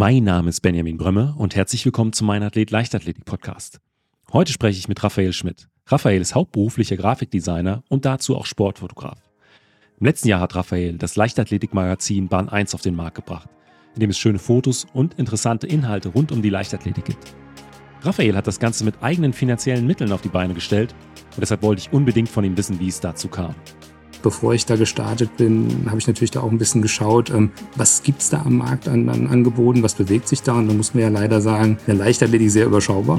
Mein Name ist Benjamin Brömme und herzlich willkommen zum Mein Athlet Leichtathletik Podcast. Heute spreche ich mit Raphael Schmidt. Raphael ist hauptberuflicher Grafikdesigner und dazu auch Sportfotograf. Im letzten Jahr hat Raphael das Leichtathletik-Magazin Bahn 1 auf den Markt gebracht, in dem es schöne Fotos und interessante Inhalte rund um die Leichtathletik gibt. Raphael hat das Ganze mit eigenen finanziellen Mitteln auf die Beine gestellt und deshalb wollte ich unbedingt von ihm wissen, wie es dazu kam. Bevor ich da gestartet bin, habe ich natürlich da auch ein bisschen geschaut, ähm, was gibt es da am Markt an, an Angeboten, was bewegt sich da und da muss man ja leider sagen, der Leichtathletik sehr überschaubar.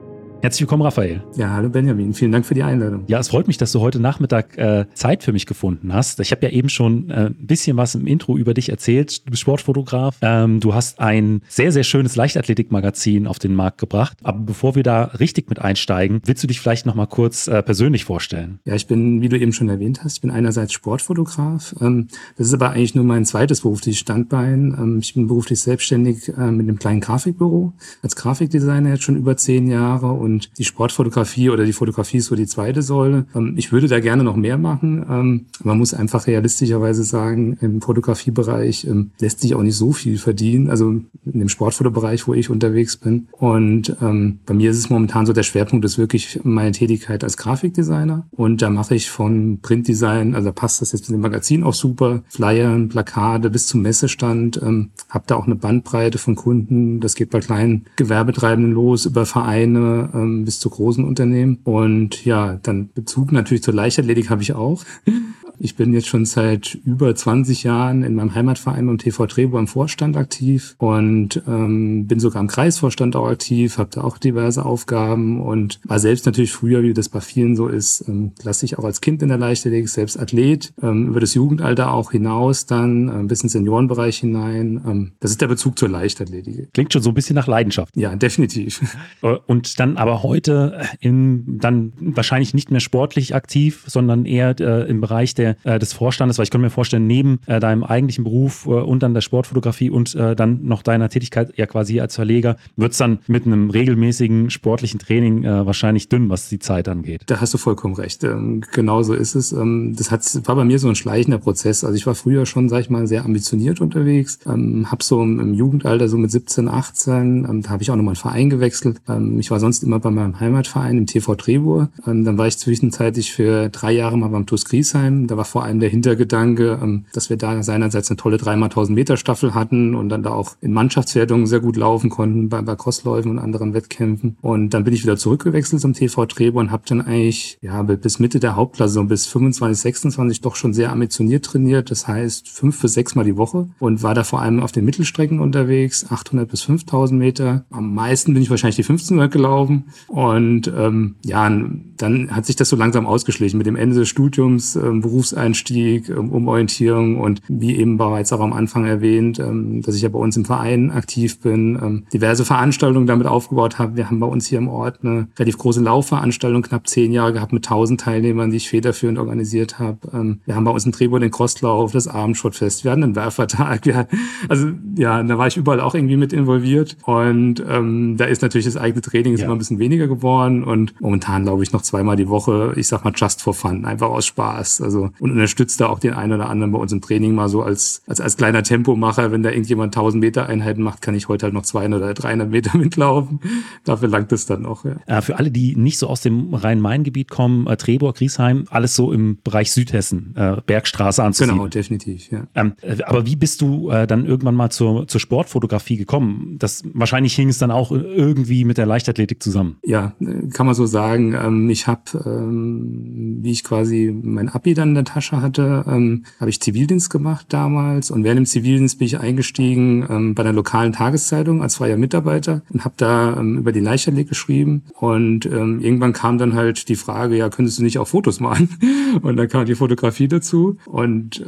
Herzlich willkommen, Raphael. Ja, hallo Benjamin. Vielen Dank für die Einladung. Ja, es freut mich, dass du heute Nachmittag äh, Zeit für mich gefunden hast. Ich habe ja eben schon äh, ein bisschen was im Intro über dich erzählt. Du bist Sportfotograf. Ähm, du hast ein sehr, sehr schönes Leichtathletik-Magazin auf den Markt gebracht. Aber bevor wir da richtig mit einsteigen, willst du dich vielleicht noch mal kurz äh, persönlich vorstellen? Ja, ich bin, wie du eben schon erwähnt hast, ich bin einerseits Sportfotograf. Ähm, das ist aber eigentlich nur mein zweites berufliches Standbein. Ähm, ich bin beruflich selbstständig äh, mit einem kleinen Grafikbüro als Grafikdesigner jetzt schon über zehn Jahre und und die Sportfotografie oder die Fotografie ist so die zweite Säule. Ähm, ich würde da gerne noch mehr machen. Ähm, man muss einfach realistischerweise sagen, im Fotografiebereich ähm, lässt sich auch nicht so viel verdienen. Also in dem Sportfotobereich, wo ich unterwegs bin. Und bei mir ist es momentan so, der Schwerpunkt ist wirklich meine Tätigkeit als Grafikdesigner. Und da mache ich von Printdesign, also passt das jetzt mit dem Magazin auch super, Flyern, Plakate bis zum Messestand. Ähm, habe da auch eine Bandbreite von Kunden. Das geht bei kleinen Gewerbetreibenden los, über Vereine, ähm, bis zu großen Unternehmen. Und ja, dann Bezug natürlich zur Leichtathletik habe ich auch. Ich bin jetzt schon seit über 20 Jahren in meinem Heimatverein beim TV Trebo im Vorstand aktiv und ähm, bin sogar im Kreisvorstand auch aktiv, habe da auch diverse Aufgaben und war selbst natürlich früher, wie das bei vielen so ist, ähm, klassisch auch als Kind in der Leichtathletik, selbst Athlet, ähm, über das Jugendalter auch hinaus dann, äh, bis ins Seniorenbereich hinein. Ähm, das ist der Bezug zur Leichtathletik. Klingt schon so ein bisschen nach Leidenschaft. Ja, definitiv. Äh, und dann aber heute in, dann wahrscheinlich nicht mehr sportlich aktiv, sondern eher äh, im Bereich der äh, des Vorstandes, weil ich könnte mir vorstellen, neben äh, deinem eigentlichen Beruf äh, und dann der Sportfotografie und äh, dann noch deiner Tätigkeit ja quasi als Verleger, wird es dann mit einem regelmäßigen sportlichen Training äh, wahrscheinlich dünn, was die Zeit angeht. Da hast du vollkommen recht. Ähm, genau so ist es. Ähm, das hat, war bei mir so ein schleichender Prozess. Also ich war früher schon, sag ich mal, sehr ambitioniert unterwegs, ähm, habe so im, im, Jugendalter, so mit 17, 18, ähm, da habe ich auch nochmal einen Verein gewechselt. Ähm, ich war sonst immer bei meinem Heimatverein im TV Trebur. Ähm, dann war ich zwischenzeitlich für drei Jahre mal beim TuS Griesheim. Da war vor allem der Hintergedanke, ähm, dass wir da seinerseits eine tolle 3x1000 Meter Staffel hatten und dann da auch in Mannschaftswertungen sehr gut laufen konnten bei, bei Crossläufen und anderen Wettkämpfen. Und dann bin ich wieder zurückgewechselt zum TV Treber und habe dann eigentlich ja bis Mitte der Hauptklasse, bis 25, 26 doch schon sehr ambitioniert trainiert. Das heißt fünf bis sechs Mal die Woche und war da vor allem auf den Mittelstrecken unterwegs, 800 bis 5000 Meter. Am meisten bin ich wahrscheinlich die 1500 gelaufen und ähm, ja, dann hat sich das so langsam ausgeschlichen mit dem Ende des Studiums, ähm, Berufseinstieg, ähm, Umorientierung und wie eben bereits auch am Anfang erwähnt, ähm, dass ich ja bei uns im Verein aktiv bin, ähm, diverse Veranstaltungen damit aufgebaut habe. Wir haben bei uns hier im Ort eine relativ große Laufveranstaltung, knapp zehn Jahre gehabt mit tausend Teilnehmern, die ich federführend organisiert habe. Ähm, wir haben bei uns in Drehbohr den Crosslauf, das Abendschrottfest, wir hatten einen Werfertag. Wir, also ja, da war ich überall auch irgendwie mit involviert und ähm, da ist natürlich das eigene Training ist ja. immer ein bisschen weniger geworden und momentan glaube ich noch zweimal die Woche, ich sag mal just for fun, einfach aus Spaß. Also und unterstützt da auch den einen oder anderen bei uns im Training mal so als, als, als kleiner Tempomacher. Wenn da irgendjemand 1000 Meter Einheiten macht, kann ich heute halt noch 200 oder 300 Meter mitlaufen. Dafür langt es dann auch. Ja. Äh, für alle, die nicht so aus dem Rhein-Main-Gebiet kommen, äh, Trebor, Griesheim, alles so im Bereich Südhessen, äh, Bergstraße anzusehen. Genau, definitiv. Ja. Ähm, äh, aber wie bist du dann irgendwann mal zur, zur Sportfotografie gekommen? Das, wahrscheinlich hing es dann auch irgendwie mit der Leichtathletik zusammen. Ja, kann man so sagen. Ähm, ich habe, ähm, wie ich quasi mein Abi dann der Tasche hatte, ähm, habe ich Zivildienst gemacht damals. Und während dem Zivildienst bin ich eingestiegen bei einer lokalen Tageszeitung als freier Mitarbeiter und habe da über die Leichtathletik geschrieben. Und irgendwann kam dann halt die Frage, ja, könntest du nicht auch Fotos machen? Und dann kam die Fotografie dazu. Und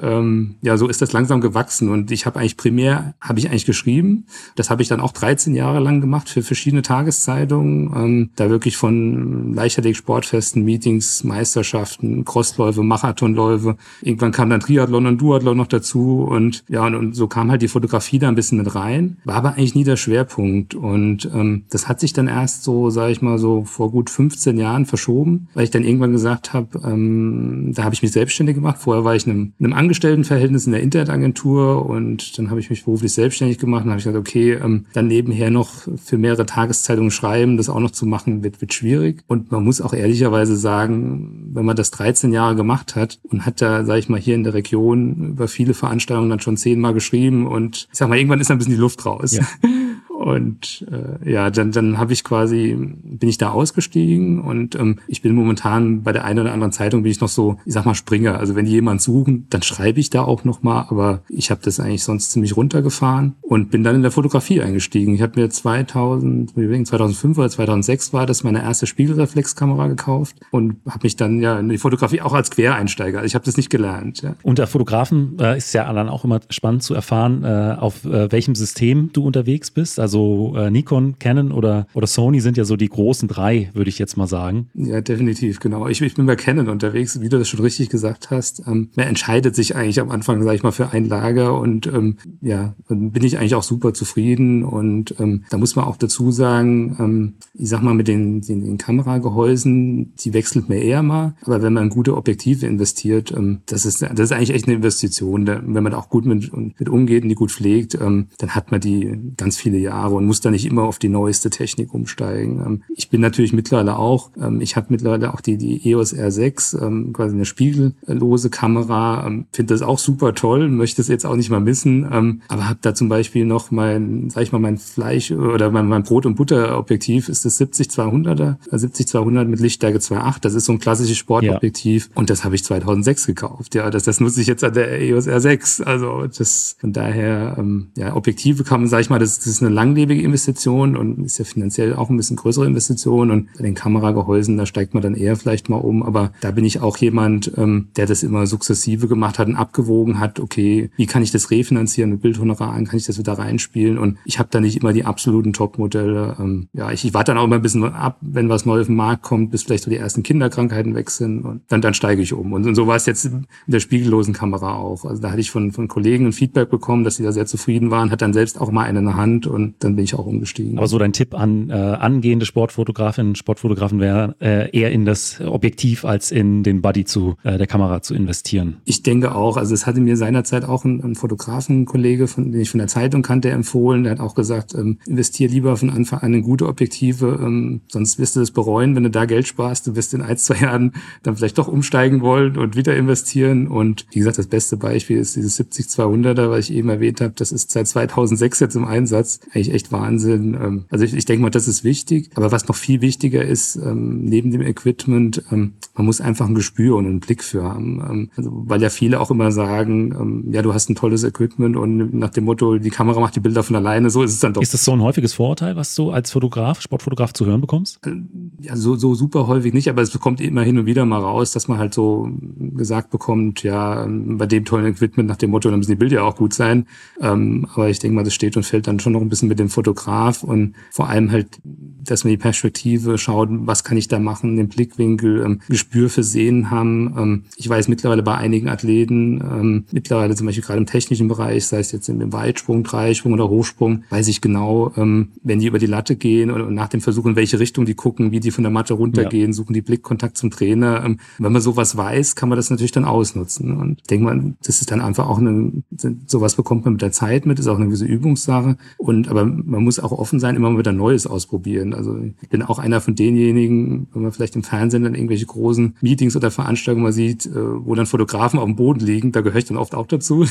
ja, so ist das langsam gewachsen. Und ich habe eigentlich primär, habe ich eigentlich geschrieben, das habe ich dann auch 13 Jahre lang gemacht für verschiedene Tageszeitungen, ähm, da wirklich von Leichtathletik, Sportfesten, Meetings, Meisterschaften, Crossläufe, Marathonläufe. Irgendwann kam dann Triathlon und Duathlon noch dazu und ja, und, und so kam halt die Fotografie da ein bisschen mit rein. War aber eigentlich nie der Schwerpunkt und ähm, das hat sich dann erst so, sage ich mal, so vor gut 15 Jahren verschoben, weil ich dann irgendwann gesagt habe, ähm, da habe ich mich selbstständig gemacht. Vorher war ich in einem, in einem Angestelltenverhältnis in der Internetagentur und dann habe ich mich beruflich selbstständig gemacht und habe ich gesagt, okay, ähm, dann nebenher noch für mehrere Tageszeitungen schreiben, das auch noch zu machen, wird, wird schwierig. Und man muss auch ehrlicherweise sagen, wenn man das 13 Jahre gemacht hat und hat da, sage ich mal, hier in der Region über viele Veranstaltungen dann schon zehnmal geschrieben und ich sag mal, irgendwann ist da ein bisschen die Luft raus. Ja. Und äh, ja, dann, dann habe ich quasi, bin ich da ausgestiegen und ähm, ich bin momentan bei der einen oder anderen Zeitung bin ich noch so, ich sag mal, Springer. Also wenn die jemanden suchen, dann schreibe ich da auch noch mal, aber ich habe das eigentlich sonst ziemlich runtergefahren und bin dann in der Fotografie eingestiegen. Ich habe mir 2000, 2005 oder 2006 war das meine erste Spiegelreflexkamera gekauft und habe mich dann ja in die Fotografie auch als Quereinsteiger. Also ich habe das nicht gelernt. Ja. Unter Fotografen äh, ist ja dann auch immer spannend zu erfahren, äh, auf äh, welchem System du unterwegs bist. Also also äh, Nikon, Canon oder, oder Sony sind ja so die großen drei, würde ich jetzt mal sagen. Ja, definitiv, genau. Ich, ich bin bei Canon unterwegs, wie du das schon richtig gesagt hast. Ähm, man entscheidet sich eigentlich am Anfang, sage ich mal, für ein Lager und ähm, ja, bin ich eigentlich auch super zufrieden. Und ähm, da muss man auch dazu sagen, ähm, ich sag mal, mit den, den, den Kameragehäusen, die wechselt mir eher mal. Aber wenn man gute Objektive investiert, ähm, das, ist, das ist eigentlich echt eine Investition. Wenn man auch gut mit, mit umgeht und die gut pflegt, ähm, dann hat man die ganz viele Jahre. Jahre und muss da nicht immer auf die neueste Technik umsteigen. Ähm, ich bin natürlich mittlerweile auch, ähm, ich habe mittlerweile auch die, die EOS R6, ähm, quasi eine spiegellose Kamera, finde das auch super toll, möchte es jetzt auch nicht mal missen, aber habe da zum Beispiel noch mein, sag ich mal, mein Fleisch oder mein, mein Brot- und Butterobjektiv ist das 70-200er, 70-200 äh, mit Lichtstärke 2.8, das ist so ein klassisches Sportobjektiv ja. und das habe ich 2006 gekauft. Ja, das, das nutze ich jetzt an der EOS R6. Also das von daher, ja, Objektive kann man, sag ich mal, das, das ist eine lange langlebige Investition und ist ja finanziell auch ein bisschen größere Investition. Und bei den Kameragehäusen, da steigt man dann eher vielleicht mal um. Aber da bin ich auch jemand, ähm, der das immer sukzessive gemacht hat und abgewogen hat, okay, wie kann ich das refinanzieren mit Bildhonoraren, kann ich das wieder reinspielen? Und ich habe da nicht immer die absoluten Top-Modelle. Ähm, ja, ich, ich warte dann auch immer ein bisschen ab, wenn was Neues auf den Markt kommt, bis vielleicht so die ersten Kinderkrankheiten weg sind. Und dann, dann steige ich um. Und, und so war es jetzt in der spiegellosen Kamera auch. Also da hatte ich von, von Kollegen ein Feedback bekommen, dass sie da sehr zufrieden waren, hat dann selbst auch mal eine in der Hand und dann bin ich auch umgestiegen. Aber so dein Tipp an äh, angehende Sportfotografinnen, Sportfotografen wäre äh, eher in das Objektiv als in den Body zu äh, der Kamera zu investieren. Ich denke auch. Also es hatte mir seinerzeit auch ein, ein Fotografenkollege, von, den ich von der Zeitung kannte, empfohlen. Der hat auch gesagt, ähm, investier lieber von Anfang an in gute Objektive, ähm, sonst wirst du das bereuen, wenn du da Geld sparst. Du wirst in ein, zwei Jahren dann vielleicht doch umsteigen wollen und wieder investieren. Und wie gesagt, das beste Beispiel ist dieses 70-200er, was ich eben erwähnt habe. Das ist seit 2006 jetzt im Einsatz. Eigentlich echt Wahnsinn. Ähm, also ich, ich denke mal, das ist wichtig. Aber was noch viel wichtiger ist, ähm, neben dem Equipment, ähm, man muss einfach ein Gespür und einen Blick für haben. Also, weil ja viele auch immer sagen, ja, du hast ein tolles Equipment und nach dem Motto, die Kamera macht die Bilder von alleine, so ist es dann doch. Ist das so ein häufiges Vorurteil, was du als Fotograf, Sportfotograf zu hören bekommst? Äh, ja, so, so super häufig nicht, aber es kommt immer hin und wieder mal raus, dass man halt so gesagt bekommt, ja, bei dem tollen Equipment nach dem Motto, dann müssen die Bilder ja auch gut sein. aber ich denke mal, das steht und fällt dann schon noch ein bisschen mit dem Fotograf und vor allem halt, dass man die Perspektive schaut, was kann ich da machen, den Blickwinkel, ähm, Gespür für Sehen haben. Ähm, ich weiß mittlerweile bei einigen Athleten, ähm, mittlerweile zum Beispiel gerade im technischen Bereich, sei es jetzt im Weitsprung, Dreisprung oder Hochsprung, weiß ich genau, ähm, wenn die über die Latte gehen und nach dem Versuch, in welche Richtung die gucken, wie die von der Matte runtergehen, ja. suchen die Blickkontakt zum Trainer. Ähm, wenn man sowas weiß, kann man das natürlich dann ausnutzen. Und ich denke mal, das ist dann einfach auch eine, sowas bekommt man mit der Zeit mit, ist auch eine gewisse Übungssache. Und aber man muss auch offen sein, immer mal wieder Neues ausprobieren. Also ich bin auch einer von denjenigen, wenn man vielleicht im Fernsehen dann irgendwelche großen Meetings oder Veranstaltungen mal sieht, äh, wo dann Fotografen auf dem Boden liegen, da gehöre ich dann oft auch dazu.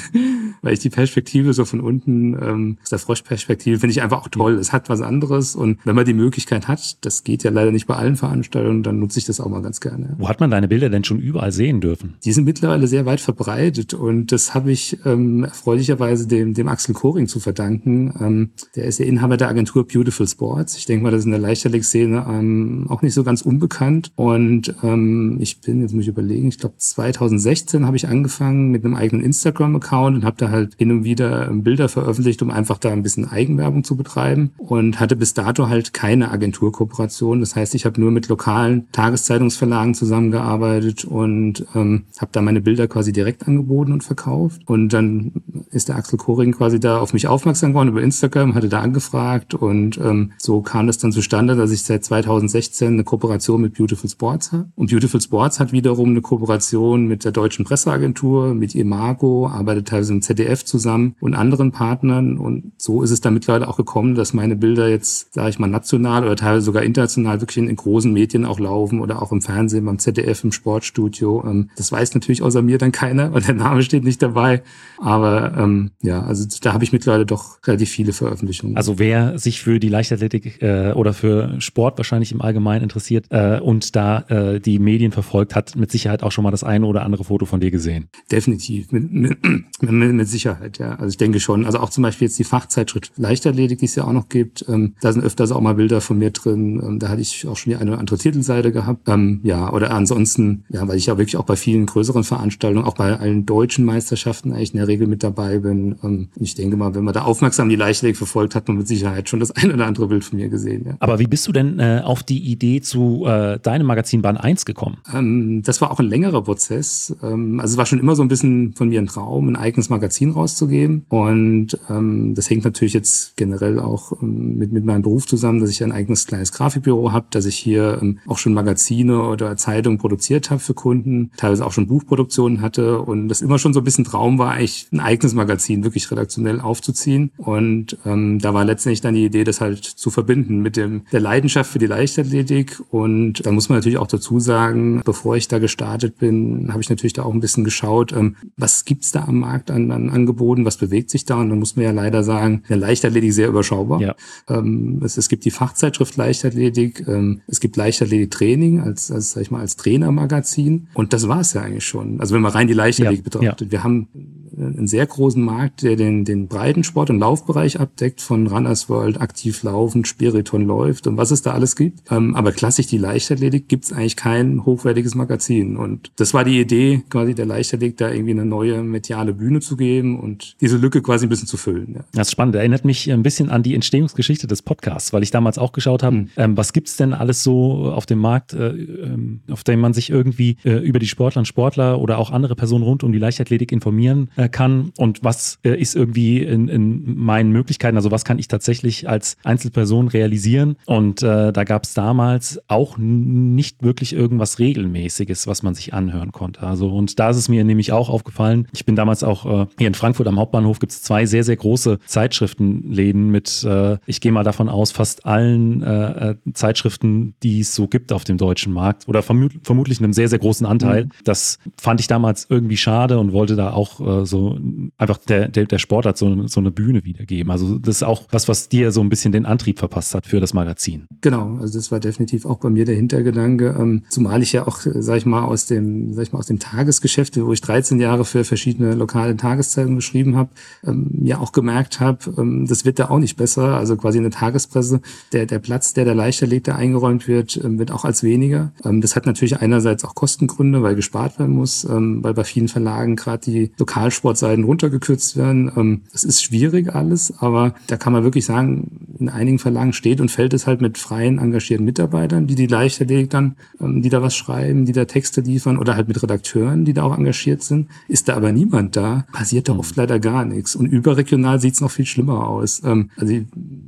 Weil ich die Perspektive so von unten, ähm, aus der Froschperspektive, finde ich einfach auch toll. Es hat was anderes und wenn man die Möglichkeit hat, das geht ja leider nicht bei allen Veranstaltungen, dann nutze ich das auch mal ganz gerne. Wo hat man deine Bilder denn schon überall sehen dürfen? Die sind mittlerweile sehr weit verbreitet und das habe ich ähm, erfreulicherweise dem, dem Axel Koring zu verdanken. Ähm, der ist der Inhaber der Agentur Beautiful Sports. Ich denke mal, das ist in der Leichtathletik-Szene ähm, auch nicht so ganz unbekannt und ähm, ich bin, jetzt muss ich überlegen, ich glaube 2016 habe ich angefangen mit einem eigenen Instagram-Account und habe da halt hin und wieder ähm, Bilder veröffentlicht, um einfach da ein bisschen Eigenwerbung zu betreiben und hatte bis dato halt keine Agenturkooperation. Das heißt, ich habe nur mit lokalen Tageszeitungsverlagen zusammengearbeitet und ähm, habe da meine Bilder quasi direkt angeboten und verkauft. Und dann ist der Axel Koring quasi da auf mich aufmerksam geworden über Instagram, hatte da angefragt und ähm, so kam es dann zustande, dass ich seit 2016 eine Kooperation mit Beautiful Sports habe. Und Beautiful Sports hat wiederum eine Kooperation mit der Deutschen Presseagentur, mit Imago, arbeitet teilweise im ZDF zusammen und anderen Partnern. Und so ist es dann mittlerweile auch gekommen, dass meine Bilder jetzt, sage ich mal, national oder teilweise sogar international wirklich in, in, großen Medien auch laufen oder auch im Fernsehen, beim ZDF, im Sportstudio. Ähm, das weiß natürlich außer mir dann keiner, weil der Name steht nicht dabei. Aber ähm, ja, also da habe ich mittlerweile doch relativ viele Veröffentlichungen. Also wer sich für die Leichtathletik äh, oder für Sport wahrscheinlich im Allgemeinen interessiert äh, und da äh, die Medien verfolgt, hat mit Sicherheit auch schon mal das eine oder andere Foto von dir gesehen. Definitiv, mit, mit, mit, mit Sicherheit, ja. Also ich denke schon. Also auch zum Beispiel jetzt die Fachzeitschrift Leichtathletik, die es ja auch noch gibt. Ähm, da sind öfters auch mal Bilder von mir drin. Ähm, da hatte ich auch schon die eine oder andere Titelseite gehabt. Ähm, ja, oder ansonsten, ja, weil ich ja wirklich auch bei vielen größeren Veranstaltungen, auch bei allen deutschen Meisterschaften eigentlich in der Regel mit dabei bin. Ähm, ich denke mal, wenn man da aufmerksam die Leichtathletik verfolgt, hat man mit Sicherheit schon das ein oder andere Bild von mir gesehen. Ja. Aber wie bist du denn äh, auf die Idee zu äh, deinem Magazin Bahn 1 gekommen? Ähm, das war auch ein längerer Prozess. Ähm, also es war schon immer so ein bisschen von mir ein Traum, ein eigenes Magazin rauszugeben. Und ähm, das hängt natürlich jetzt generell auch ähm, mit, mit meinem Beruf zusammen, dass ich ein eigenes kleines Grafikbüro habe, dass ich hier ähm, auch schon Magazine oder Zeitungen produziert habe für Kunden, teilweise auch schon Buchproduktionen hatte und das immer schon so ein bisschen Traum war, eigentlich ein eigenes Magazin wirklich redaktionell aufzuziehen. Und ähm, da war letztendlich dann die Idee, das halt zu verbinden mit dem der Leidenschaft für die Leichtathletik. Und da muss man natürlich auch dazu sagen, bevor ich da gestartet bin, habe ich natürlich da auch ein bisschen geschaut, ähm, was gibt's da am Markt an, an Angeboten, was bewegt sich da? Und dann muss man ja leider sagen, der Leichtathletik sehr überschaubar. Ja. Ähm, es, es gibt die Fachzeitschrift Leichtathletik, ähm, es gibt Leichtathletik-Training als, als, sag ich mal, als Trainermagazin. Und das war es ja eigentlich schon. Also wenn man rein die Leichtathletik ja. betrachtet. Ja. Wir haben einen sehr großen Markt, der den, den Breitensport- und Laufbereich abdeckt, von Runners World, aktiv laufen, Spiriton läuft und was es da alles gibt. Ähm, aber klassisch die Leichtathletik gibt es eigentlich kein hochwertiges Magazin. Und das war die Idee, quasi der Leichtathletik da irgendwie eine neue mediale Bühne zu geben und diese Lücke quasi ein bisschen zu füllen. Ja. Das ist spannend. Erinnert mich ein bisschen an die Entstehungsgeschichte des Podcasts, weil ich damals auch geschaut habe, mhm. ähm, was gibt's denn alles so auf dem Markt, äh, ähm, auf dem man sich irgendwie äh, über die Sportler und Sportler oder auch andere Personen rund um die Leichtathletik informieren äh, kann und was äh, ist irgendwie in, in meinen Möglichkeiten, also was kann ich tatsächlich als Einzelperson realisieren. Und äh, da gab es damals auch nicht wirklich irgendwas Regelmäßiges, was man sich anhören konnte. Also und da ist es mir nämlich auch aufgefallen, ich bin damals auch äh, hier in Frankfurt am Hauptbahnhof gibt es zwei sehr, sehr große Zeitschriftenläden mit, äh, ich gehe mal davon aus, fast allen äh, äh Zeitschriften, die es so gibt auf dem deutschen Markt oder vermut vermutlich einem sehr, sehr großen Anteil. Mhm. Das fand ich damals irgendwie schade und wollte da auch äh, so einfach der, der, der Sportart so, so eine Bühne wiedergeben. Also das ist auch was, was dir so ein bisschen den Antrieb verpasst hat für das Magazin. Genau, also das war definitiv auch bei mir der Hintergedanke, ähm, zumal ich ja auch, sag ich mal, aus dem, sag ich mal, aus dem Tagesgeschäft, wo ich 13 Jahre für verschiedene lokale Tageszeitungen geschrieben habe, ähm, ja auch gemerkt habe, ähm, das wird da auch nicht besser. Also quasi eine Tagespresse, der, der Platz, der der Leichterlegte eingeräumt wird, ähm, wird auch als weniger. Ähm, das hat natürlich einerseits auch Kostengründe, weil gespart werden muss, ähm, weil bei vielen Verlagen gerade die Lokalsportseiten runtergekürzt werden. Ähm, das ist schwierig alles, aber da kann man wirklich sagen, in einigen Verlagen steht und fällt es halt mit freien, engagierten Mitarbeitern, die die Leichtathletik dann, ähm, die da was schreiben, die da Texte liefern oder halt mit Redakteuren, die da auch engagiert sind. Ist da aber niemand da, passiert da oft leider gar nichts. Und überregional sieht es noch viel schlimmer aus. Ähm, also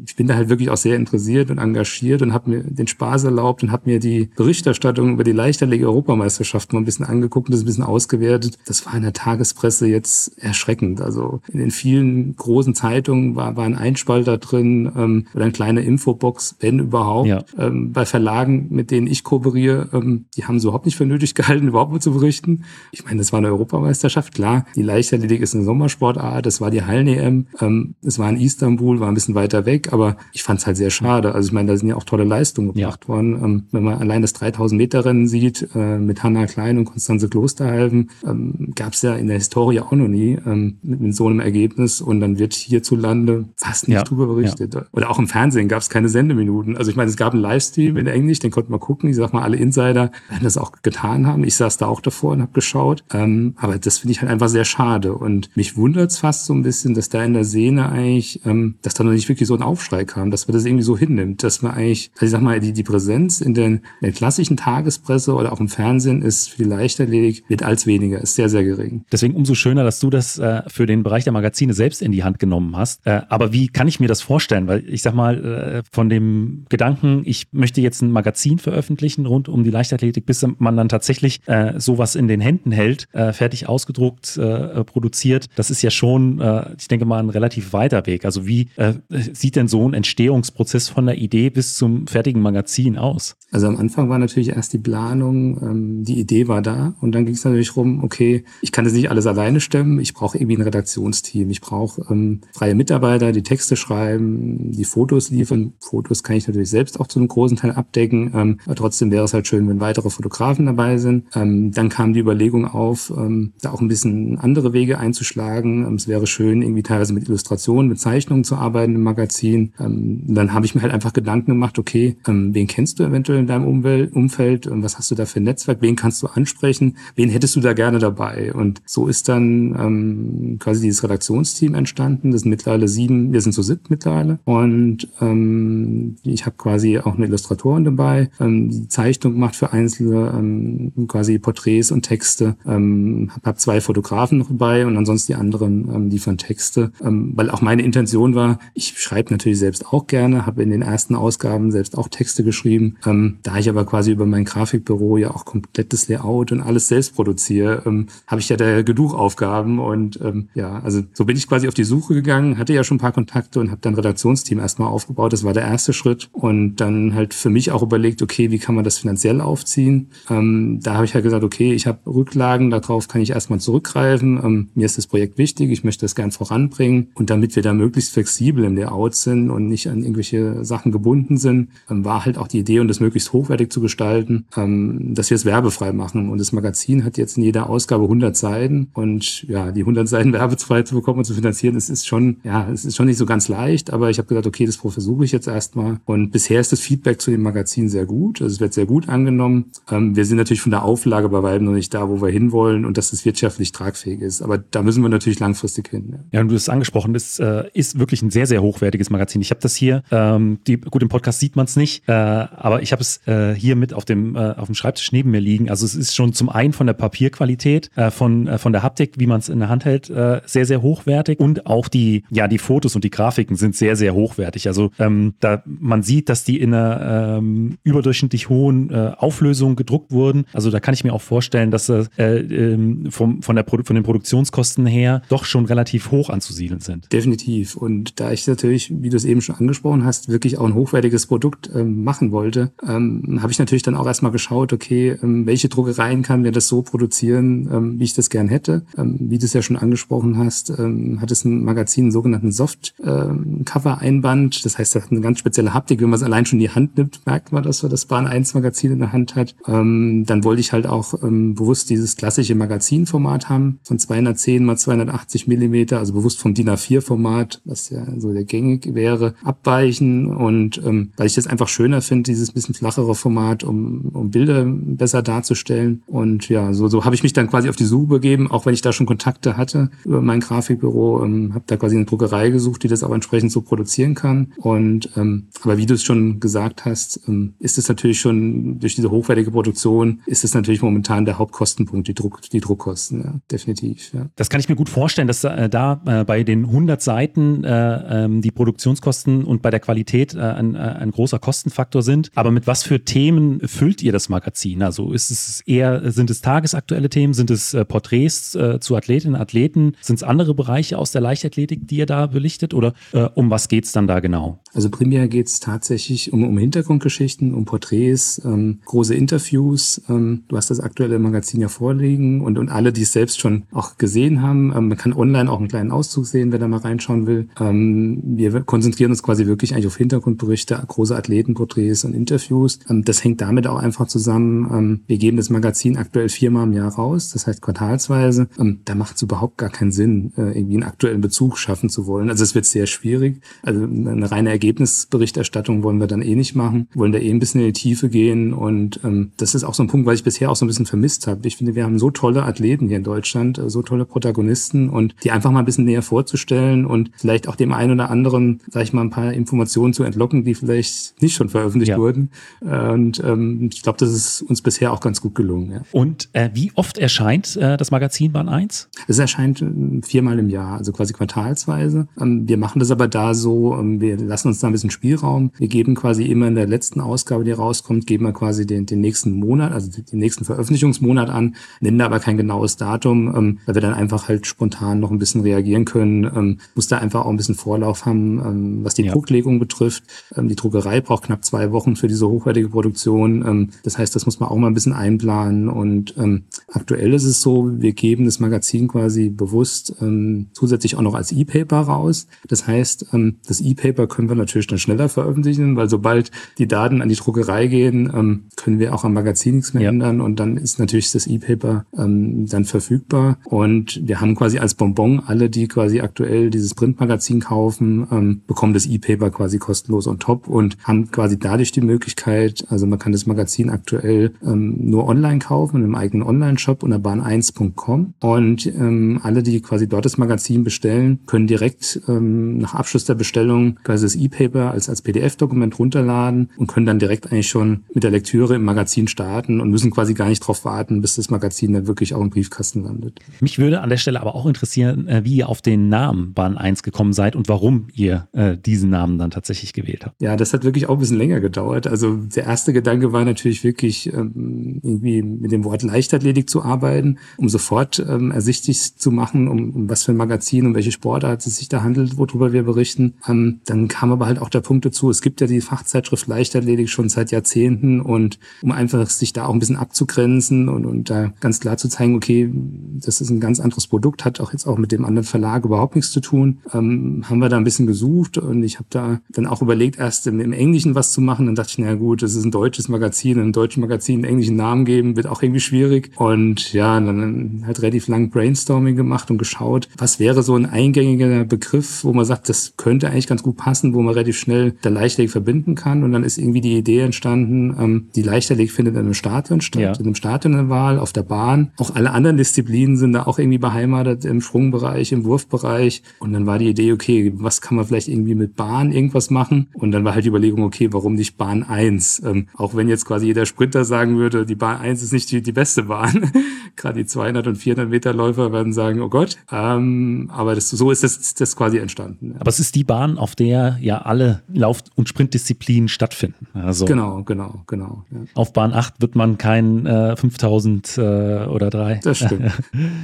ich bin da halt wirklich auch sehr interessiert und engagiert und habe mir den Spaß erlaubt und habe mir die Berichterstattung über die Leichtathletik-Europameisterschaft mal ein bisschen angeguckt und das ein bisschen ausgewertet. Das war in der Tagespresse jetzt erschreckend. Also in den vielen großen Zeitungen war, war ein Einspalter drin ähm, oder eine kleine Infobox, wenn überhaupt. Ja. Ähm, bei Verlagen, mit denen ich kooperiere, ähm, die haben es überhaupt nicht für nötig gehalten, überhaupt mal zu berichten. Ich meine, das war eine Europameisterschaft, klar. Die Leichtathletik ist eine Sommersportart, das war die Hallen-EM. Ähm, es war in Istanbul, war ein bisschen weiter weg, aber ich fand es halt sehr schade. Also ich meine, da sind ja auch tolle Leistungen gebracht ja. worden. Ähm, wenn man allein das 3000 Meter Rennen sieht, äh, mit Hanna Klein und Konstanze Klosterhalben, ähm, gab es ja in der Historie auch noch nie ähm, mit, mit, so einem Ergebnis und dann wird hierzulande fast nicht ja. drüber berichtet. Ja. Oder auch im Fernsehen gab es keine Sendeminuten. Also ich meine, es gab einen Livestream in Englisch, den konnte man gucken. Ich sag mal, alle Insider werden das auch getan haben. Ich saß da auch davor und habe geschaut. Ähm, aber das finde ich halt einfach sehr schade. Und mich wundert es fast so ein bisschen, dass da in der Szene eigentlich, ähm, dass da noch nicht wirklich so ein Aufschrei kam, dass man das irgendwie so hinnimmt, dass man eigentlich, also ich sag mal, die, die Präsenz in, den, in der klassischen Tagespresse oder auch im Fernsehen ist für die Leichtathletik wird als weniger, ist sehr, sehr gering. Deswegen umso schöner, dass du das äh, für den Bereich der Magazine selbst in die Hand genommen hast. Äh, aber wie kann ich mir das vorstellen? Weil ich sag mal, äh, von dem Gedanken, ich möchte jetzt ein Magazin veröffentlichen rund um die Leichtathletik, bis man dann tatsächlich äh, sowas in den Händen hält, äh, fertig ausgedruckt, äh, produziert, das ist ja schon, ich denke mal, ein relativ weiter Weg. Also wie sieht denn so ein Entstehungsprozess von der Idee bis zum fertigen Magazin aus? Also am Anfang war natürlich erst die Planung, ähm, die Idee war da und dann ging es natürlich rum, okay, ich kann das nicht alles alleine stemmen, ich brauche irgendwie ein Redaktionsteam, ich brauche ähm, freie Mitarbeiter, die Texte schreiben, die Fotos liefern. Fotos kann ich natürlich selbst auch zu einem großen Teil abdecken, ähm, aber trotzdem wäre es halt schön, wenn weitere Fotografen dabei sind. Ähm, dann kam die Überlegung auf, ähm, da auch ein bisschen andere Wege einzuschlagen. Ähm, es wäre schön, irgendwie teilweise mit Illustrationen, mit Zeichnungen zu arbeiten im Magazin. Ähm, dann habe ich mir halt einfach Gedanken gemacht, okay, ähm, wen kennst du eventuell in deinem Umwelt, Umfeld? Was hast du da für ein Netzwerk? Wen kannst du ansprechen? Wen hättest du da gerne dabei? Und so ist dann ähm, quasi dieses Redaktionsteam entstanden. Das sind mittlerweile sieben, wir sind so siebt mittlerweile. Und ähm, ich habe quasi auch eine Illustratorin dabei, ähm, die Zeichnung macht für einzelne ähm, quasi Porträts und Texte. Ähm, habe hab zwei Fotografen noch dabei und ansonsten die anderen ähm, liefern Texte. Ähm, weil auch meine Intention war, ich schreibe natürlich selbst auch gerne, habe in den ersten Ausgaben selbst auch Texte geschrieben. Ähm, da ich aber quasi über mein Grafikbüro ja auch komplettes Layout und alles selbst produziere, ähm, habe ich ja da genug Aufgaben und ähm, ja, also so bin ich quasi auf die Suche gegangen, hatte ja schon ein paar Kontakte und habe dann Redaktionsteam erstmal aufgebaut. Das war der erste Schritt und dann halt für mich auch überlegt, okay, wie kann man das finanziell aufziehen? Ähm, da habe ich halt gesagt, okay, ich habe Rücklagen, darauf kann ich erstmal zurückgreifen. Ähm, mir ist das Projekt wichtig, ich möchte das gern voranbringen und damit wir da möglichst flexibel im Layout sind und nicht an irgendwelche Sachen gebunden sind, war halt auch die Idee, und das möglichst hochwertig zu gestalten, ähm, dass wir es werbefrei machen. Und das Magazin hat jetzt in jeder Ausgabe 100 Seiten und ja, die 100 Seiten werbefrei zu bekommen und zu finanzieren, das ist schon, ja, es ist schon nicht so ganz leicht, aber ich habe gesagt, okay, das versuche ich jetzt erstmal. Und bisher ist das Feedback zu dem Magazin sehr gut, also es wird sehr gut angenommen. Ähm, wir sind natürlich von der Auflage bei weitem noch nicht da, wo wir hinwollen und dass es wirtschaftlich tragfähig ist. Aber da müssen wir natürlich langfristig hin. Ja, ja und du hast angesprochen, das äh, ist wirklich ein sehr, sehr hochwertiges Magazin. Ich habe das hier, ähm, die, gut, im Podcast sieht man es nicht, äh, aber ich habe es äh, hier mit auf dem, äh, auf dem Schreibtisch neben mir liegen. Also es ist schon zum einen von der Papierqualität, äh, von, äh, von der Haptik, wie man es in der Hand hält, äh, sehr, sehr hochwertig. Und auch die, ja, die Fotos und die Grafiken sind sehr, sehr hochwertig. Also ähm, da man sieht, dass die in einer ähm, überdurchschnittlich hohen Auflösung gedruckt wurden. Also da kann ich mir auch vorstellen, dass äh, ähm, vom, von, der von den Produktionskosten her doch schon relativ hoch anzusiedeln sind. Definitiv. Und da ich natürlich, wie du es eben schon angesprochen hast, wirklich auch ein hochwertiges Produkt ähm, machen wollte, ähm, habe ich natürlich dann auch erstmal geschaut, okay, ähm, welche Druckereien kann mir das so produzieren, ähm, wie ich das gern hätte. Ähm, wie du es ja schon angesprochen hast, ähm, hat es ein Magazin einen sogenannten Soft-Cover-Einband. das heißt, das hat eine ganz spezielle Haptik. Wenn man es allein schon in die Hand nimmt, merkt man, dass man das Bahn 1 Magazin in der Hand hat. Ähm, dann wollte ich halt auch ähm, bewusst dieses klassische Magazinformat haben von 210 mal 280 Millimeter, also bewusst vom DIN A4 Format, was ja so der gängig wäre, abweichen und ähm, weil ich das einfach schöner finde, dieses bisschen flachere Format, um, um Bilder besser darzustellen. Und ja, so, so habe ich mich dann quasi auf die Suche begeben, auch wenn ich da schon Kontakte hatte über mein Grafikbüro, ähm, habe da quasi eine Druckerei gesucht, die das auch entsprechend so produzieren kann. Und ähm, aber wie du es schon gesagt hast, ähm, ist es natürlich schon durch diese hochwertige Produktion ist es natürlich momentan der Hauptkostenpunkt, die Druck, die Druckkosten, ja, definitiv. Ja. Das kann ich mir gut vorstellen, dass äh, da äh, bei den 100 Seiten äh, ähm, die Produktion Produktionskosten und bei der Qualität äh, ein, äh, ein großer Kostenfaktor sind. Aber mit was für Themen füllt ihr das Magazin? Also ist es eher, sind es tagesaktuelle Themen, sind es äh, Porträts äh, zu Athletinnen, Athleten, sind es andere Bereiche aus der Leichtathletik, die ihr da belichtet oder äh, um was geht es dann da genau? Also primär geht es tatsächlich um, um Hintergrundgeschichten, um Porträts, ähm, große Interviews. Ähm, du hast das aktuelle Magazin ja vorliegen und, und alle, die es selbst schon auch gesehen haben. Ähm, man kann online auch einen kleinen Auszug sehen, wer da mal reinschauen will. Ähm, wir konzentrieren uns quasi wirklich eigentlich auf Hintergrundberichte, große Athletenporträts und Interviews. Ähm, das hängt damit auch einfach zusammen. Ähm, wir geben das Magazin aktuell viermal im Jahr raus, das heißt quartalsweise. Ähm, da macht es überhaupt gar keinen Sinn, äh, irgendwie einen aktuellen Bezug schaffen zu wollen. Also es wird sehr schwierig. Also eine reine Ergebnisberichterstattung wollen wir dann eh nicht machen, wollen da eh ein bisschen in die Tiefe gehen und ähm, das ist auch so ein Punkt, weil ich bisher auch so ein bisschen vermisst habe. Ich finde, wir haben so tolle Athleten hier in Deutschland, äh, so tolle Protagonisten und die einfach mal ein bisschen näher vorzustellen und vielleicht auch dem einen oder anderen, sag ich mal, ein paar Informationen zu entlocken, die vielleicht nicht schon veröffentlicht ja. wurden. Und ähm, ich glaube, das ist uns bisher auch ganz gut gelungen. Ja. Und äh, wie oft erscheint äh, das Magazin Bahn 1? Es erscheint äh, viermal im Jahr, also quasi quartalsweise. Ähm, wir machen das aber da so, ähm, wir lassen uns da ein bisschen Spielraum. Wir geben quasi immer in der letzten Ausgabe, die rauskommt, geben wir quasi den, den nächsten Monat, also den nächsten Veröffentlichungsmonat an, nennen da aber kein genaues Datum, ähm, weil wir dann einfach halt spontan noch ein bisschen reagieren können. Ähm, muss da einfach auch ein bisschen Vorlauf haben, ähm, was die ja. Drucklegung betrifft. Ähm, die Druckerei braucht knapp zwei Wochen für diese hochwertige Produktion. Ähm, das heißt, das muss man auch mal ein bisschen einplanen. Und ähm, aktuell ist es so, wir geben das Magazin quasi bewusst ähm, zusätzlich auch noch als E-Paper raus. Das heißt, ähm, das E-Paper können wir natürlich dann schneller veröffentlichen, weil sobald die Daten an die Druckerei gehen, ähm, können wir auch am Magazin nichts mehr ja. ändern und dann ist natürlich das E-Paper ähm, dann verfügbar. Und wir haben quasi als Bonbon alle, die quasi aktuell dieses Printmagazin kaufen, ähm, bekommen das E-Paper quasi kostenlos on top und haben quasi dadurch die Möglichkeit, also man kann das Magazin aktuell ähm, nur online kaufen, im eigenen Online-Shop unter bahn1.com und ähm, alle, die quasi dort das Magazin bestellen, können direkt ähm, nach Abschluss der Bestellung quasi das E-Paper als, als PDF-Dokument runterladen und können dann direkt eigentlich schon mit der Lektüre im Magazin starten und müssen quasi gar nicht darauf warten, bis das Magazin dann wirklich auch im Briefkasten landet. Mich würde an der Stelle aber auch interessieren, äh, wie ihr auf den Namen Bahn 1 gekommen seid und warum ihr äh, diesen Namen dann tatsächlich gewählt habt. Ja, das hat wirklich auch ein bisschen länger gedauert. Also der erste Gedanke war natürlich wirklich ähm, irgendwie mit dem Wort Leichtathletik zu arbeiten, um sofort ähm, ersichtlich zu machen, um, um was für ein Magazin, um welche Sportart es sich da handelt, worüber wir berichten. Ähm, dann kam aber halt auch der Punkt dazu, es gibt ja die Fachzeitschrift Leichtathletik schon seit Jahrzehnten und um einfach sich da auch ein bisschen abzugrenzen und, und da ganz klar zu zeigen, okay, das ist ein ganz anderes Produkt, hat auch jetzt auch mit dem anderen Verlag überhaupt nichts zu tun, ähm, haben wir da ein bisschen gesucht und ich habe da dann auch überlegt, erst im, im, Englischen was zu machen. Dann dachte ich, na gut, das ist ein deutsches Magazin, einem deutschen Magazin einen englischen Namen geben, wird auch irgendwie schwierig. Und ja, dann halt relativ lang Brainstorming gemacht und geschaut, was wäre so ein eingängiger Begriff, wo man sagt, das könnte eigentlich ganz gut passen, wo man relativ schnell der Leichtathletik verbinden kann. Und dann ist irgendwie die Idee entstanden, ähm, die Leichtathletik findet in einem Stadion statt, ja. in einem Stadion eine Wahl, auf der Bahn. Auch alle anderen Disziplinen sind da auch irgendwie beheimatet im Sprungbereich, im Wurfbereich. Und dann war die Idee, okay, was kann man vielleicht irgendwie mit Bahn irgendwas machen? Und dann war halt die Überlegung, okay, warum nicht Bahn 1? Ähm, auch wenn jetzt quasi jeder Sprinter sagen würde, die Bahn 1 ist nicht die, die beste Bahn. Gerade die 200 und 400 Meter Läufer werden sagen, oh Gott. Ähm, aber das, so ist das, das quasi entstanden. Aber es ist die Bahn, auf der ja alle Lauf- und Sprintdisziplinen stattfinden. Also genau, genau, genau. Ja. Auf Bahn 8 wird man kein äh, 5000 äh, oder 3. Das stimmt.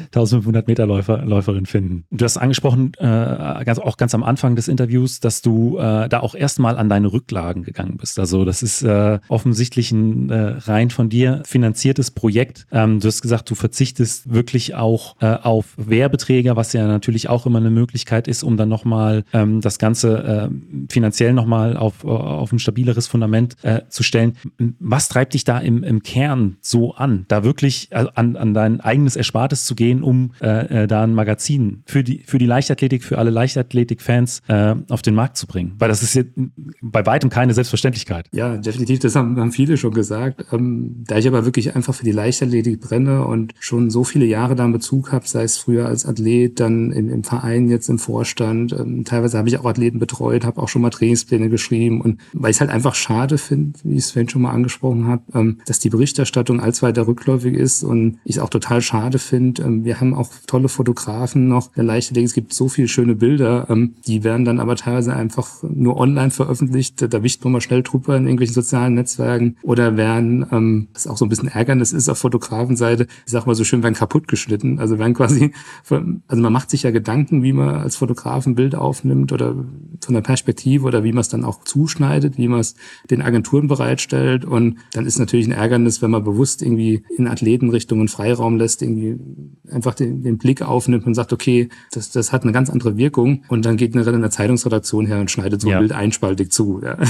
1500 Meter Läufer, Läuferin finden. Du hast angesprochen, äh, ganz, auch ganz am Anfang des Interviews, dass du äh, da auch erstmal an deine Rücklagen gegangen bist. Also das ist äh, offensichtlich ein äh, rein von dir finanziertes Projekt. Ähm, du hast gesagt, du verzichtest wirklich auch auf Werbeträger, was ja natürlich auch immer eine Möglichkeit ist, um dann nochmal ähm, das Ganze finanziell nochmal auf, auf ein stabileres Fundament äh, zu stellen. Was treibt dich da im, im Kern so an, da wirklich äh, an, an dein eigenes Erspartes zu gehen, um äh, äh, da ein Magazin für die, für die Leichtathletik, für alle Leichtathletik-Fans äh, auf den Markt zu bringen? Weil das ist jetzt bei weitem keine Selbstverständlichkeit. Ja, definitiv, das haben, haben viele schon gesagt. Ähm, da ich aber wirklich einfach für die Leichtathletik brenne und schon so viele Jahre da einen Bezug habe, sei es früher als Athlet, dann im, im Verein, jetzt im Vorstand, ähm, teilweise habe ich auch Athleten betreut, habe auch schon mal Trainingspläne geschrieben und weil ich es halt einfach schade finde, wie ich vorhin schon mal angesprochen habe, ähm, dass die Berichterstattung allzu rückläufig ist und ich es auch total schade finde. Ähm, wir haben auch tolle Fotografen noch. Der Leichtathletik, es gibt so viele schöne Bilder, ähm, die werden dann aber teilweise einfach nur online veröffentlicht. Da wicht man mal schnell drüber in irgendwelchen sozialen Netzwerken oder werden, ähm, das auch so ein bisschen ärgernis ist auf Fotografenseite, ich sag mal so schön, werden kaputt geschnitten. Also werden quasi, also man macht sich ja Gedanken, wie man als Fotograf Bild aufnimmt oder von der Perspektive oder wie man es dann auch zuschneidet, wie man es den Agenturen bereitstellt. Und dann ist natürlich ein Ärgernis, wenn man bewusst irgendwie in Athletenrichtungen Freiraum lässt, irgendwie einfach den, den Blick aufnimmt und sagt, okay, das, das hat eine ganz andere Wirkung. Und dann geht eine, eine Zeitungsredaktion her und schneidet so ein ja. Bild einspaltig zu. Ja.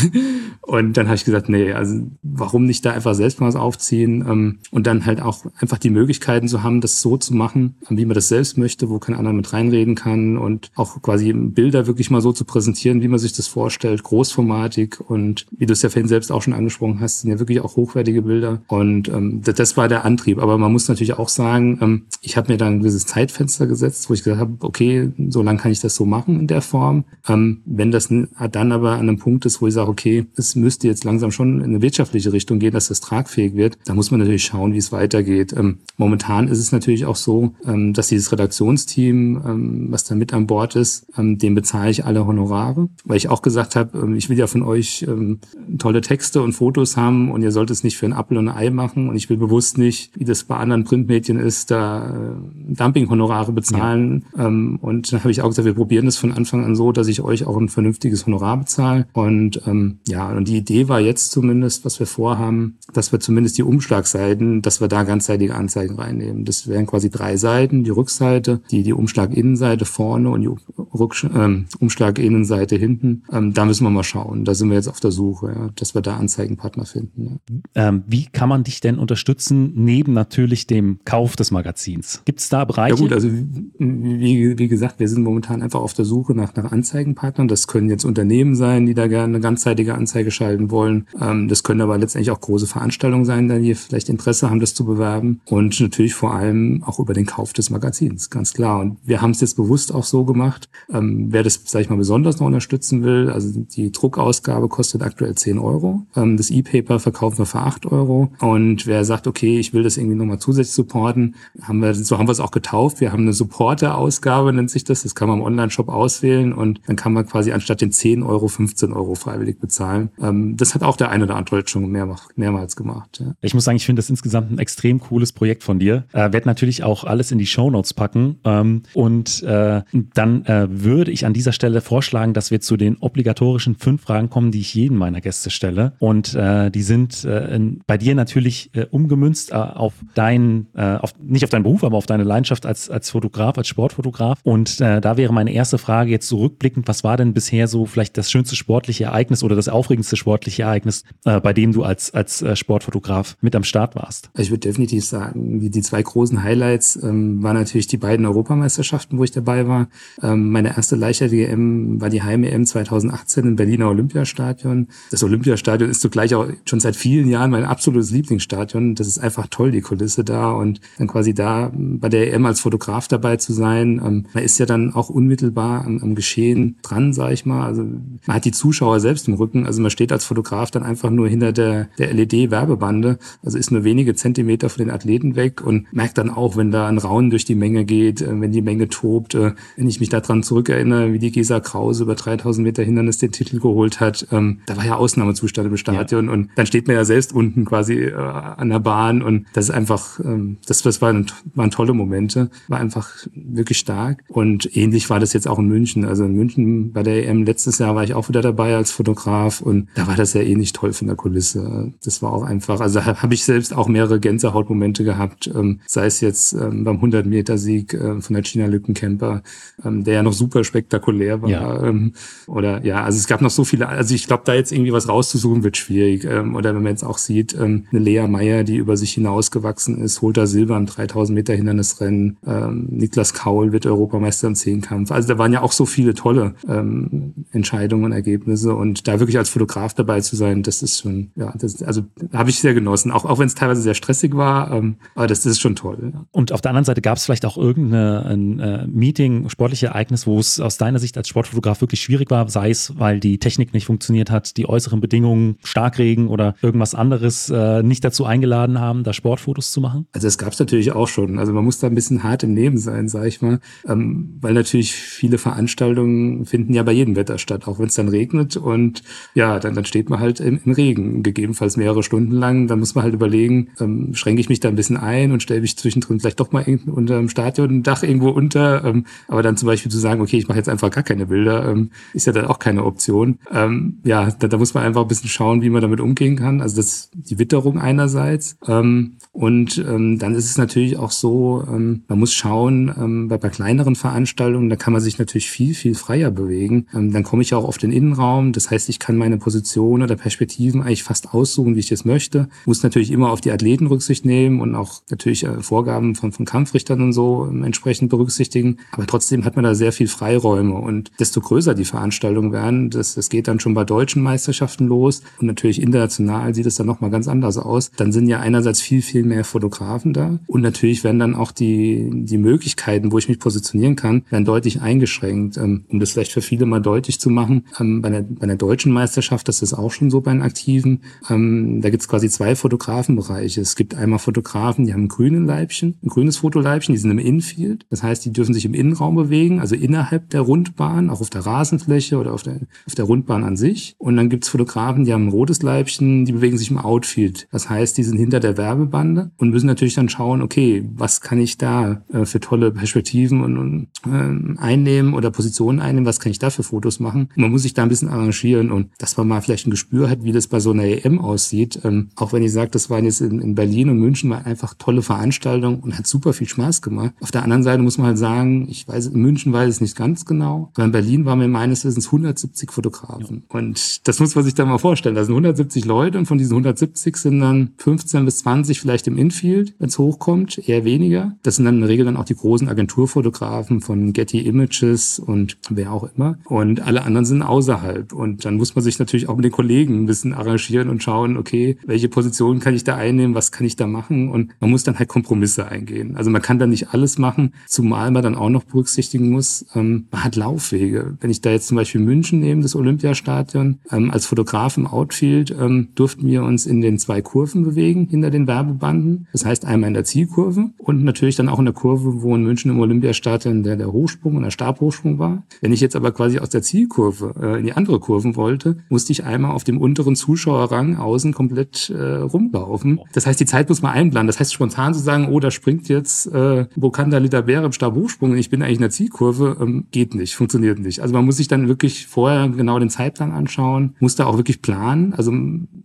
Und dann habe ich gesagt, nee, also warum nicht da einfach selbst mal was aufziehen ähm, und dann halt auch einfach die Möglichkeiten zu haben, das so zu machen, wie man das selbst möchte, wo kein anderer mit reinreden kann und auch quasi Bilder wirklich mal so zu präsentieren, wie man sich das vorstellt, großformatig und wie du es ja vorhin selbst auch schon angesprochen hast, sind ja wirklich auch hochwertige Bilder und ähm, das war der Antrieb. Aber man muss natürlich auch sagen, ähm, ich habe mir da ein gewisses Zeitfenster gesetzt, wo ich gesagt habe, okay, so lange kann ich das so machen in der Form. Ähm, wenn das dann aber an einem Punkt ist, wo ich sage, okay, es müsste jetzt langsam schon in eine wirtschaftliche Richtung gehen, dass das tragfähig wird, da muss man natürlich schauen, wie es weitergeht. Ähm, momentan ist es natürlich auch so, ähm, dass dieses Redaktionsteam, ähm, was da mit an Bord ist, ähm, dem bezahle ich alle Honorare, weil ich auch gesagt habe, ähm, ich will ja von euch ähm, tolle Texte und Fotos haben und ihr sollt es nicht für ein Apfel und ein Ei machen und ich will bewusst nicht, wie das bei anderen Printmedien ist, da äh, Dumping-Honorare bezahlen. Ja. Ähm, und dann habe ich auch gesagt, wir probieren das von Anfang an so, dass ich euch auch ein vernünftiges Honorar bezahle. Und ja, und die Idee war jetzt zumindest, was wir vorhaben, dass wir zumindest die Umschlagseiten, dass wir da ganzseitige Anzeigen reinnehmen. Das wären quasi drei Seiten, die Rückseite, die, die Umschlaginnenseite vorne und die Rücksch ähm, Umschlaginnenseite hinten. Ähm, da müssen wir mal schauen. Da sind wir jetzt auf der Suche, ja, dass wir da Anzeigenpartner finden. Ja. Ähm, wie kann man dich denn unterstützen, neben natürlich dem Kauf des Magazins? Gibt es da Bereiche? Ja gut, also wie, wie gesagt, wir sind momentan einfach auf der Suche nach, nach Anzeigenpartnern. Das können jetzt Unternehmen sein, die da gerne eine ganzseitige Anzeige schalten wollen. Ähm, das können aber letztendlich auch große Veranstaltungen sein, die vielleicht Interesse haben, das zu bewerben. Und natürlich vor allem auch über den Kauf des Magazins, ganz klar. Und wir haben es jetzt bewusst auch so gemacht. Ähm, wer das, sage ich mal, besonders noch unterstützen will, also die Druckausgabe kostet aktuell 10 Euro. Ähm, das E-Paper verkaufen wir für 8 Euro. Und wer sagt, okay, ich will das irgendwie nochmal zusätzlich supporten, haben wir, so haben wir es auch getauft. Wir haben eine Supporter-Ausgabe, nennt sich das. Das kann man im Online-Shop auswählen und dann kann man quasi anstatt den 10 Euro 15 Euro freiwillig bezahlen. Ähm, das hat auch der eine oder andere schon mehr, mehrmals gemacht. Ja. Ich muss sagen, ich finde das insgesamt ein extrem cooles Projekt von dir. Äh, werde natürlich auch alles in die Show Notes packen. Ähm, und äh, dann äh, würde ich an dieser Stelle vorschlagen, dass wir zu den obligatorischen fünf Fragen kommen, die ich jedem meiner Gäste stelle. Und äh, die sind äh, bei dir natürlich äh, umgemünzt äh, auf deinen, äh, auf, nicht auf deinen Beruf, aber auf deine Leidenschaft als, als Fotograf, als Sportfotograf. Und äh, da wäre meine erste Frage jetzt zurückblickend, was war denn bisher so vielleicht das schönste sportliche Ereignis oder das aufregendste sportliche Ereignis, äh, bei dem du als, als äh, Sportfotograf mit am Start warst? Ich würde definitiv sagen, die, zwei großen Highlights ähm, waren natürlich die beiden Europameisterschaften, wo ich dabei war. Ähm, meine erste Leichtathletik-EM war die Heim-EM 2018 im Berliner Olympiastadion. Das Olympiastadion ist zugleich auch schon seit vielen Jahren mein absolutes Lieblingsstadion. Das ist einfach toll, die Kulisse da und dann quasi da bei der EM als Fotograf dabei zu sein. Ähm, man ist ja dann auch unmittelbar am, am Geschehen dran, sage ich mal. Also man hat die Zuschauer selbst im Rücken. Also man steht als Fotograf dann einfach nur hinter der, der LED-Werbebande. Also ist nur wenige Zentimeter von den Athleten weg und merkt dann auch, wenn da ein Raunen durch die Menge geht, äh, wenn die Menge tobt. Äh, wenn ich mich daran zurückerinnere, wie die Gesa Krause über 3000 Meter Hindernis den Titel geholt hat, ähm, da war ja Ausnahmezustand im Stadion ja. und dann steht man ja selbst unten quasi äh, an der Bahn und das ist einfach, ähm, das, das waren, waren tolle Momente, war einfach wirklich stark und ähnlich war das jetzt auch in München. Also in München bei der EM letztes Jahr war ich auch wieder dabei als Fotograf und da war das ja ähnlich toll von der Kulisse. Das war auch einfach, also habe ich selbst auch mehrere Gänsehautmomente gehabt, ähm, sei es jetzt ähm, beim 100-Meter-Sieg äh, von der China Lückenkämper, ähm, der ja noch super spektakulär war. Ja. Ähm, oder ja, also es gab noch so viele, also ich glaube, da jetzt irgendwie was rauszusuchen wird schwierig. Ähm, oder wenn man jetzt auch sieht, ähm, eine Lea Meyer, die über sich hinausgewachsen ist, holt da Silber im 3000 Meter Hindernisrennen. Ähm, Niklas Kaul wird Europameister im Zehnkampf. Also da waren ja auch so viele tolle ähm, Entscheidungen und Ergebnisse und da wirklich als Fotograf dabei zu sein, das ist schon, ja, das, also habe ich sehr genossen, auch, auch wenn es teilweise sehr stressig war, ähm, aber das, das ist schon toll. Ja. Und auf der anderen Seite gab es vielleicht auch irgendein äh, Meeting, sportliche Ereignis, wo es aus deiner Sicht als Sportfotograf wirklich schwierig war, sei es, weil die Technik nicht funktioniert hat, die äußeren Bedingungen, Starkregen oder irgendwas anderes äh, nicht dazu eingeladen haben, da Sportfotos zu machen? Also es gab es natürlich auch schon. Also man muss da ein bisschen hart im Leben sein, sage ich mal, ähm, weil natürlich viele Veranstaltungen finden ja bei jedem Wetter statt, auch wenn es dann regnet und ja, dann, dann steht man halt im, im Regen, gegebenenfalls mehrere Stunden lang. Dann muss man halt überlegen, ähm, schränke ich mich da ein bisschen ein und stelle mich zwischendrin vielleicht doch mal unter dem Stadion ein Dach irgendwo unter. Ähm, aber dann zum Beispiel zu sagen, okay, ich mache jetzt einfach gar keine Bilder, ähm, ist ja dann auch keine Option. Ähm, ja, da, da muss man einfach ein bisschen schauen, wie man damit umgehen kann. Also das die Witterung einerseits. Ähm, und ähm, dann ist es natürlich auch so, ähm, man muss schauen, ähm, bei, bei kleineren Veranstaltungen, da kann man sich natürlich viel, viel freier bewegen. Ähm, dann komme ich auch auf den Innenraum. Das heißt, ich kann meine Position oder Perspektiven eigentlich fast aussuchen, wie ich es möchte. Muss natürlich immer auf die Athleten Rücksicht nehmen und auch natürlich äh, Vorgaben von, von Kampfrichtern und so entsprechend berücksichtigen. Aber trotzdem hat man da sehr viel Freiräume. Und desto größer die Veranstaltungen werden, das, das geht dann schon bei deutschen Meisterschaften los. Und natürlich international sieht es dann nochmal ganz anders aus. Dann sind ja einerseits viel, viel mehr Fotografen da. Und natürlich werden dann auch die, die Möglichkeiten, wo ich mich positionieren kann, werden deutlich eingeschränkt. Ähm, um das vielleicht für viele mal deutlich zu machen, ähm, bei, der, bei der deutschen Meisterschaft, das ist auch schon so bei den Aktiven, ähm, da gibt es quasi zwei Fotografenbereiche. Es gibt einmal Fotografen, die haben ein grünes Leibchen, ein grünes Fotoleibchen, die sind im Infield. Das heißt, die dürfen sich im Innenraum bewegen, also innerhalb der Rundbahn, auch auf der Rasenfläche oder auf der, auf der Rundbahn an sich. Und dann gibt es Fotografen, die haben ein rotes Leibchen, die bewegen sich im Outfield. Das heißt, die sind hinter der Werbebande und müssen natürlich dann schauen, okay, was kann ich da äh, für tolle Perspektiven und, und äh, einnehmen oder Positionen einnehmen, was kann ich da für Fotos machen. Man muss sich da ein bisschen arrangieren und dass man mal vielleicht ein Gespür hat, wie das bei so einer EM aussieht. Ähm, auch wenn ich sage, das waren jetzt in, in Berlin und München war einfach tolle Veranstaltungen und hat super viel Spaß gemacht. Auf der anderen Seite muss man halt sagen, ich weiß, in München weiß es nicht ganz genau, aber in Berlin waren wir meines Wissens 170 Fotografen. Und das muss man sich da mal vorstellen. Da sind 170 Leute und von diesen 170 sind dann 15 bis 20 vielleicht im Infield, wenn es hochkommt, eher weniger. Das sind dann in der Regel dann auch die großen Agenturfotografen von Getty Images und wer auch immer. Und alle anderen sind außerhalb. Und dann muss man sich natürlich auch mit den Kollegen ein bisschen arrangieren und schauen, okay, welche Position kann ich da einnehmen, was kann ich da machen? Und man muss dann halt Kompromisse eingehen. Also man kann da nicht alles machen, zumal man dann auch noch berücksichtigen muss, ähm, man hat Laufwege. Wenn ich da jetzt zum Beispiel München nehme, das Olympiastadion, ähm, als Fotograf im Outfield ähm, durften wir uns in den zwei Kurven bewegen hinter den Werbebanden. Das heißt einmal in der Zielkurve und natürlich dann auch in der Kurve, wo in München im Olympiastadion der, der Hochsprung und der Stabhochsprung war. Wenn ich jetzt aber quasi aus der Zielkurve äh, in die andere Kurven wollte, musste ich einmal auf dem unteren Zuschauerrang außen komplett äh, rumlaufen. Das heißt, die Zeit muss man einplanen. Das heißt, spontan zu sagen, oh, da springt jetzt äh, Bokanda Lidabere im Stabhochsprung und ich bin eigentlich in der Zielkurve, ähm, geht nicht, funktioniert nicht. Also man muss sich dann wirklich vorher genau den Zeitplan anschauen, muss da auch wirklich planen. Also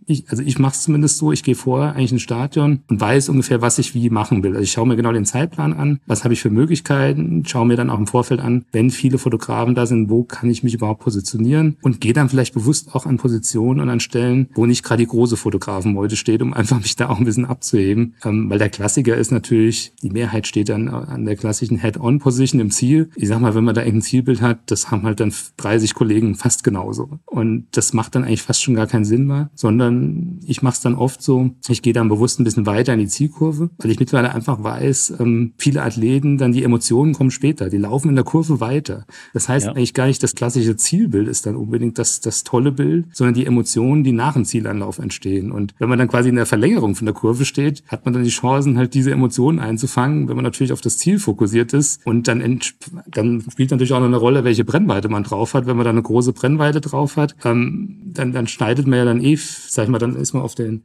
ich, also ich mache es zumindest so, ich gehe vorher eigentlich ins Stadion und weiß ungefähr, was ich wie machen will. Also ich schaue mir genau den Zeitplan an, was habe ich für Möglichkeiten, schaue mir dann auch im Vorfeld an, wenn viele Fotografen da sind, wo kann ich mich überhaupt positionieren und gehe dann vielleicht bewusst auch an Positionen und an Stellen, wo nicht gerade die große Fotografenmeute steht, um einfach mich da auch ein bisschen abzuheben. Ähm, weil der Klassiker ist natürlich, die Mehrheit steht dann an der klassischen Head-on-Position im Ziel. Ich sag mal, wenn man da irgendein Zielbild hat, das haben halt dann 30 Kollegen fast genauso. Und das macht dann eigentlich fast schon gar keinen Sinn mehr, sondern ich mache es dann oft so, ich gehe dann bewusst ein bisschen weiter in die Zielkurve, weil ich mittlerweile einfach weiß, ähm, viele Athleten, dann die Emotionen kommen später, die laufen in der Kurve weiter. Das heißt ja. eigentlich gar nicht, das klassische Zielbild ist dann unbedingt das, das tolle Bild, sondern die Emotionen, die nach dem Zielanlauf entstehen. Und wenn man dann quasi in der Verlängerung von der Kurve steht, hat man dann die Chancen, halt diese Emotionen einzufangen, wenn man natürlich auf das Ziel fokussiert ist. Und dann, dann spielt natürlich auch noch eine Rolle, welche Brennweite man drauf hat. Wenn man da eine große Brennweite drauf hat, ähm, dann, dann schneidet man ja dann eh, sag ich mal, dann ist man auf den,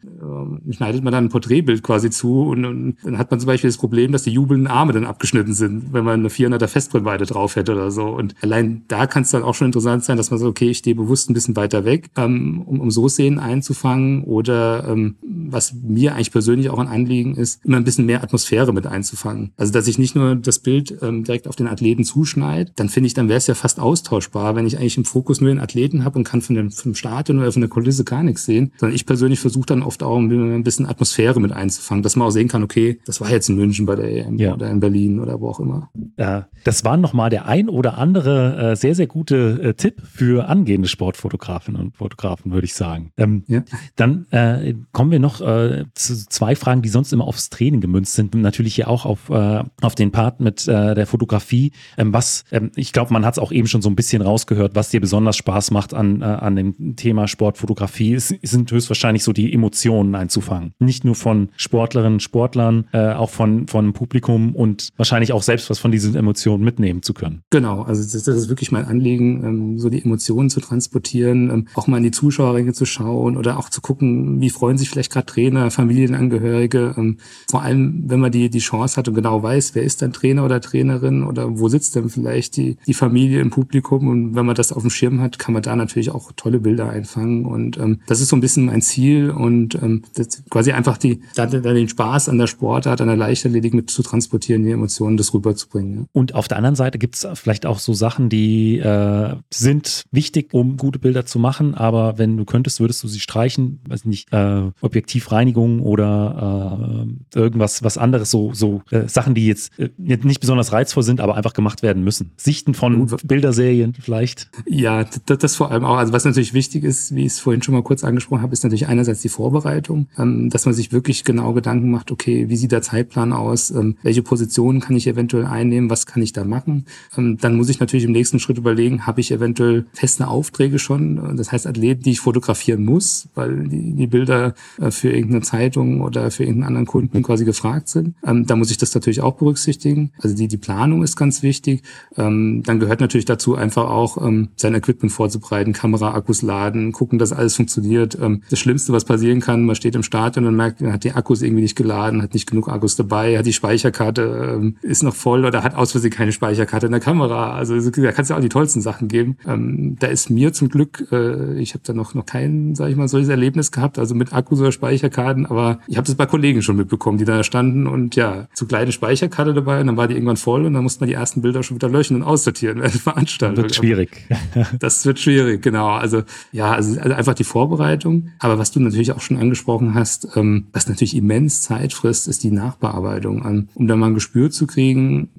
äh, schneidet man dann ein Porträtbild quasi zu und, und dann hat man zum Beispiel das Problem, dass die jubelnden Arme dann abgeschnitten sind, wenn man eine 400er Festbrennweite drauf hätte oder so. Und allein da kann es dann auch schon interessant sein, dass man sagt, okay, ich stehe bewusst ein bisschen weiter weg, ähm, um, um so Szenen einzufangen oder ähm, was mir eigentlich persönlich auch ein Anliegen ist, immer ein bisschen mehr Atmosphäre mit einzufangen. Also dass ich nicht nur das Bild ähm, direkt auf den Athleten zuschneide, dann finde ich, dann wäre es ja fast austauschbar, wenn ich eigentlich im Fokus nur den Athleten habe und kann von dem, vom Stadion oder von der Kulisse gar nichts sehen, sondern ich persönlich versuche dann oft auch ein bisschen Atmosphäre mit einzufangen, dass man auch sehen kann, okay, das war jetzt in München bei der EM ja. oder in Berlin oder wo auch immer. Ja, das war nochmal der ein oder andere äh, sehr, sehr gute äh, Tipp für angehende Sportfotografinnen und Fotografen, würde ich sagen. Ähm, ja. Dann äh, kommen wir noch äh, zu zwei Fragen, die sonst immer aufs Training gemünzt sind. Natürlich hier auch auf, äh, auf den Part mit äh, der Fotografie. Ähm, was, ähm, ich glaube, man hat es auch eben schon so ein bisschen rausgehört, rausgehört, was dir besonders Spaß macht an, äh, an dem Thema Sportfotografie, es sind höchstwahrscheinlich so die Emotionen einzufangen. Nicht nur von Sportlerinnen, Sportlern, äh, auch von, von Publikum und wahrscheinlich auch selbst was von diesen Emotionen mitnehmen zu können. Genau, also das, das ist wirklich mein Anliegen, ähm, so die Emotionen zu transportieren, ähm, auch mal in die Zuschauerringe zu schauen oder auch zu gucken, wie freuen sich vielleicht gerade Trainer, Familienangehörige. Ähm, vor allem, wenn man die, die Chance hat und genau weiß, wer ist dann Trainer oder Trainerin oder wo sitzt denn vielleicht die, die Familie im Publikum und wenn man das auf dem Schirm hat, kann man da natürlich auch tolle Bilder einfangen und ähm, das ist so ein bisschen mein Ziel und ähm, das quasi einfach die, da, da den Spaß an der Sportart, an der Leichtathletik mit zu transportieren, die Emotionen, das rüberzubringen. Ja. Und auf der anderen Seite gibt es vielleicht auch so Sachen, die äh, sind wichtig, um gute Bilder zu machen, aber wenn du könntest, würdest du sie streichen, weiß nicht, äh, Objektivreinigung oder äh, irgendwas, was anderes, so, so äh, Sachen, die jetzt äh, nicht besonders reizvoll sind, aber einfach gemacht werden müssen. Sichten von Bilderserien vielleicht. Ja, das, das vor allem auch. Also was natürlich wichtig ist, wie ich es vorhin schon mal kurz angesprochen habe, ist natürlich einerseits die Vorbereitung, ähm, dass man sich wirklich genau Gedanken macht, okay, wie sieht der Zeitplan aus, ähm, welche Positionen kann ich eventuell einnehmen, was kann ich da machen. Ähm, dann muss ich natürlich im nächsten Schritt überlegen, habe ich eventuell feste Aufträge schon, das heißt Athleten, die ich fotografieren muss, weil die, die Bilder äh, für irgendeine Zeitung oder für irgendeinen anderen Kunden quasi gefragt sind. Ähm, da muss ich das natürlich auch berücksichtigen. Also die, die Planung ist ganz wichtig. Ähm, dann gehört natürlich dazu einfach auch ähm, sein Equipment vorzubereiten, Kamera, Akkus laden, gucken, dass alles funktioniert. Ähm, das Schlimmste, was passieren kann, man steht im Stadion und merkt, man hat die Akkus irgendwie nicht geladen, hat nicht genug Akkus dabei, hat die Speicherkarte, ähm, ist noch voll oder hat aus Versehen keine Speicherkarte in der Kamera. Also da kann es ja auch die tollsten Sachen geben. Ähm, da ist mir zum Glück, äh, ich habe da noch, noch kein, sage ich mal, solches Erlebnis gehabt, also mit Akkus oder Speicherkarten, aber ich habe das bei Kollegen schon mitbekommen, die da standen und ja, zu kleine Speicherkarte dabei und dann war die irgendwann voll und dann musste man die ersten Bilder schon wieder löschen und aussortieren während der Veranstaltung. Wird schwierig. das wird schwierig, genau. Also ja, also, also einfach die Vorbereitung. Aber was du natürlich auch schon angesprochen hast, ähm, was natürlich immens Zeit frisst, ist die Nachbearbeitung. Um, um da mal ein Gespür zu kriegen,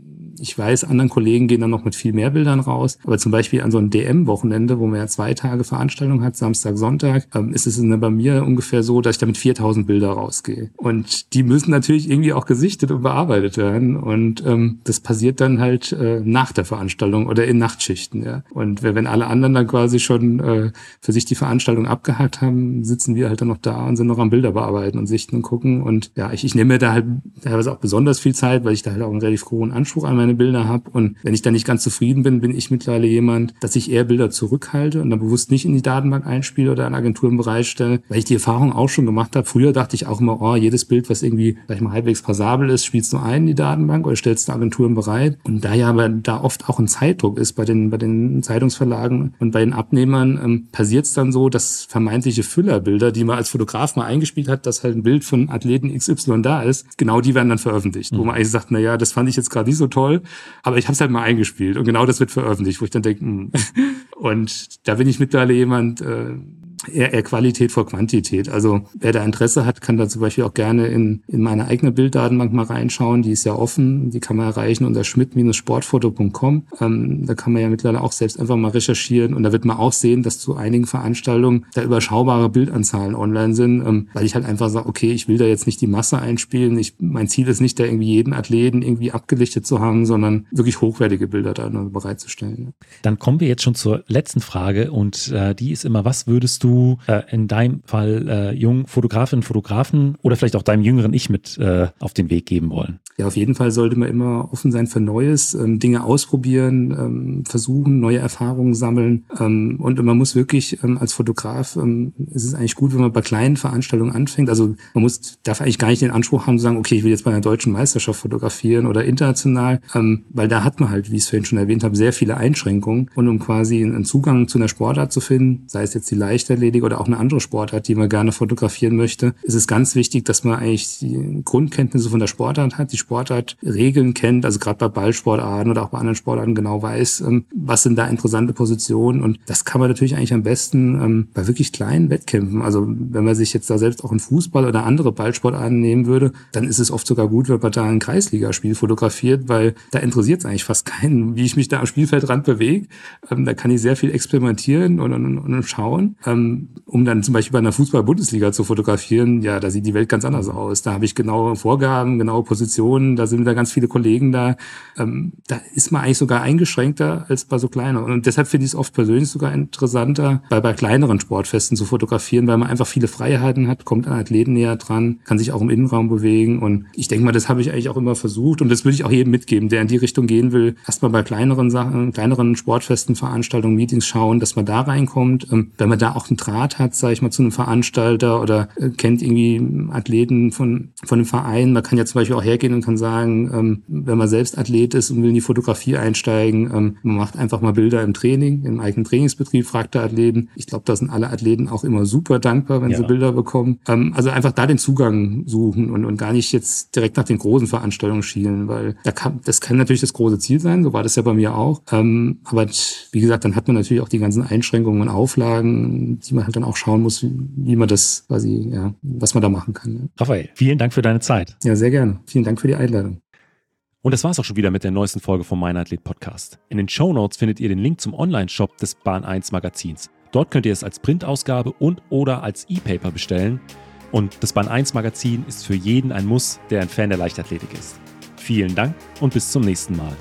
ich weiß, anderen Kollegen gehen dann noch mit viel mehr Bildern raus. Aber zum Beispiel an so einem DM-Wochenende, wo man ja zwei Tage Veranstaltung hat, Samstag, Sonntag, ähm, ist es bei mir ungefähr so, dass ich da mit 4000 Bilder rausgehe. Und die müssen natürlich irgendwie auch gesichtet und bearbeitet werden. Und ähm, das passiert dann halt äh, nach der Veranstaltung oder in Nachtschichten. Ja. Und wenn alle anderen dann quasi schon äh, für sich die Veranstaltung abgehakt haben, sitzen wir halt dann noch da und sind noch am Bilder bearbeiten und sichten und gucken. Und ja, ich, ich nehme mir da halt teilweise auch besonders viel Zeit, weil ich da halt auch einen relativ hohen Anspruch an meine meine Bilder habe. Und wenn ich da nicht ganz zufrieden bin, bin ich mittlerweile jemand, dass ich eher Bilder zurückhalte und dann bewusst nicht in die Datenbank einspiele oder an Agenturen bereitstelle, weil ich die Erfahrung auch schon gemacht habe. Früher dachte ich auch immer, oh, jedes Bild, was irgendwie, sag ich mal, halbwegs passabel ist, spielst du ein in die Datenbank oder stellst du Agenturen bereit. Und da ja aber da oft auch ein Zeitdruck ist bei den, bei den Zeitungsverlagen und bei den Abnehmern, ähm, passiert es dann so, dass vermeintliche Füllerbilder, die man als Fotograf mal eingespielt hat, dass halt ein Bild von Athleten XY da ist, genau die werden dann veröffentlicht, mhm. wo man eigentlich sagt, na ja, das fand ich jetzt gerade nicht so toll, aber ich habe es halt mal eingespielt und genau das wird veröffentlicht, wo ich dann denke, hm. Und da bin ich mittlerweile jemand, äh, eher, eher Qualität vor Quantität. Also wer da Interesse hat, kann da zum Beispiel auch gerne in, in meine eigene Bilddatenbank mal reinschauen. Die ist ja offen, die kann man erreichen unter schmidt-sportfoto.com. Ähm, da kann man ja mittlerweile auch selbst einfach mal recherchieren und da wird man auch sehen, dass zu einigen Veranstaltungen da überschaubare Bildanzahlen online sind, ähm, weil ich halt einfach sage, okay, ich will da jetzt nicht die Masse einspielen. Ich, mein Ziel ist nicht, da irgendwie jeden Athleten irgendwie abgelichtet zu haben, sondern wirklich hochwertige Bilder da bereitzustellen. Dann kommen wir jetzt schon zur letzten Frage und äh, die ist immer, was würdest du äh, in deinem Fall äh, jungen Fotografinnen, Fotografen oder vielleicht auch deinem jüngeren Ich mit äh, auf den Weg geben wollen? Ja, auf jeden Fall sollte man immer offen sein für Neues, ähm, Dinge ausprobieren, ähm, versuchen, neue Erfahrungen sammeln. Ähm, und man muss wirklich ähm, als Fotograf, ähm, es ist eigentlich gut, wenn man bei kleinen Veranstaltungen anfängt. Also man muss, darf eigentlich gar nicht den Anspruch haben zu sagen, okay, ich will jetzt bei einer deutschen Meisterschaft fotografieren oder international, ähm, weil da hat man halt, wie ich es vorhin schon erwähnt habe, sehr viele Einschränkungen. Und um quasi einen Zugang zu einer Sportart zu finden, sei es jetzt die Leichtathletik oder auch eine andere Sportart, die man gerne fotografieren möchte, ist es ganz wichtig, dass man eigentlich die Grundkenntnisse von der Sportart hat, die Sportart Regeln kennt, also gerade bei Ballsportarten oder auch bei anderen Sportarten genau weiß, ähm, was sind da interessante Positionen. Und das kann man natürlich eigentlich am besten ähm, bei wirklich kleinen Wettkämpfen. Also wenn man sich jetzt da selbst auch in Fußball oder andere Ballsportarten nehmen würde, dann ist es oft sogar gut, wenn man da ein Kreisligaspiel fotografiert, weil da interessiert es eigentlich fast keinen, wie ich mich da am Spielfeldrand bewege. Ähm, da kann ich sehr viel experimentieren und, und, und schauen. ähm, um dann zum Beispiel bei einer Fußball-Bundesliga zu fotografieren, ja, da sieht die Welt ganz anders aus. Da habe ich genaue Vorgaben, genaue Positionen, da sind da ganz viele Kollegen da. Ähm, da ist man eigentlich sogar eingeschränkter als bei so kleineren. Und deshalb finde ich es oft persönlich sogar interessanter, bei, bei kleineren Sportfesten zu fotografieren, weil man einfach viele Freiheiten hat, kommt an Athleten näher dran, kann sich auch im Innenraum bewegen. Und ich denke mal, das habe ich eigentlich auch immer versucht und das würde ich auch jedem mitgeben, der in die Richtung gehen will. Erstmal bei kleineren Sachen, kleineren Sportfesten, Veranstaltungen, Meetings schauen, dass man da reinkommt. Ähm, wenn man da auch einen Draht hat, sage ich mal, zu einem Veranstalter oder äh, kennt irgendwie Athleten von, von einem Verein. Man kann ja zum Beispiel auch hergehen und kann sagen, ähm, wenn man selbst Athlet ist und will in die Fotografie einsteigen, ähm, man macht einfach mal Bilder im Training, im eigenen Trainingsbetrieb, fragt der Athleten. Ich glaube, da sind alle Athleten auch immer super dankbar, wenn ja. sie Bilder bekommen. also einfach da den Zugang suchen und, und gar nicht jetzt direkt nach den großen Veranstaltungen schielen, weil da kann, das kann natürlich das große Ziel sein, so war das ja bei mir auch. aber wie gesagt, dann hat man natürlich auch die ganzen Einschränkungen und Auflagen, die man halt dann auch schauen muss, wie man das quasi, ja, was man da machen kann. Ja. Raphael, vielen Dank für deine Zeit. Ja, sehr gerne. Vielen Dank für die Einladung. Und das war's auch schon wieder mit der neuesten Folge vom Mein Athlet Podcast. In den Show Notes findet ihr den Link zum Online-Shop des Bahn 1 Magazins. Dort könnt ihr es als Printausgabe und oder als E-Paper bestellen. Und das Bahn 1 Magazin ist für jeden ein Muss, der ein Fan der Leichtathletik ist. Vielen Dank und bis zum nächsten Mal.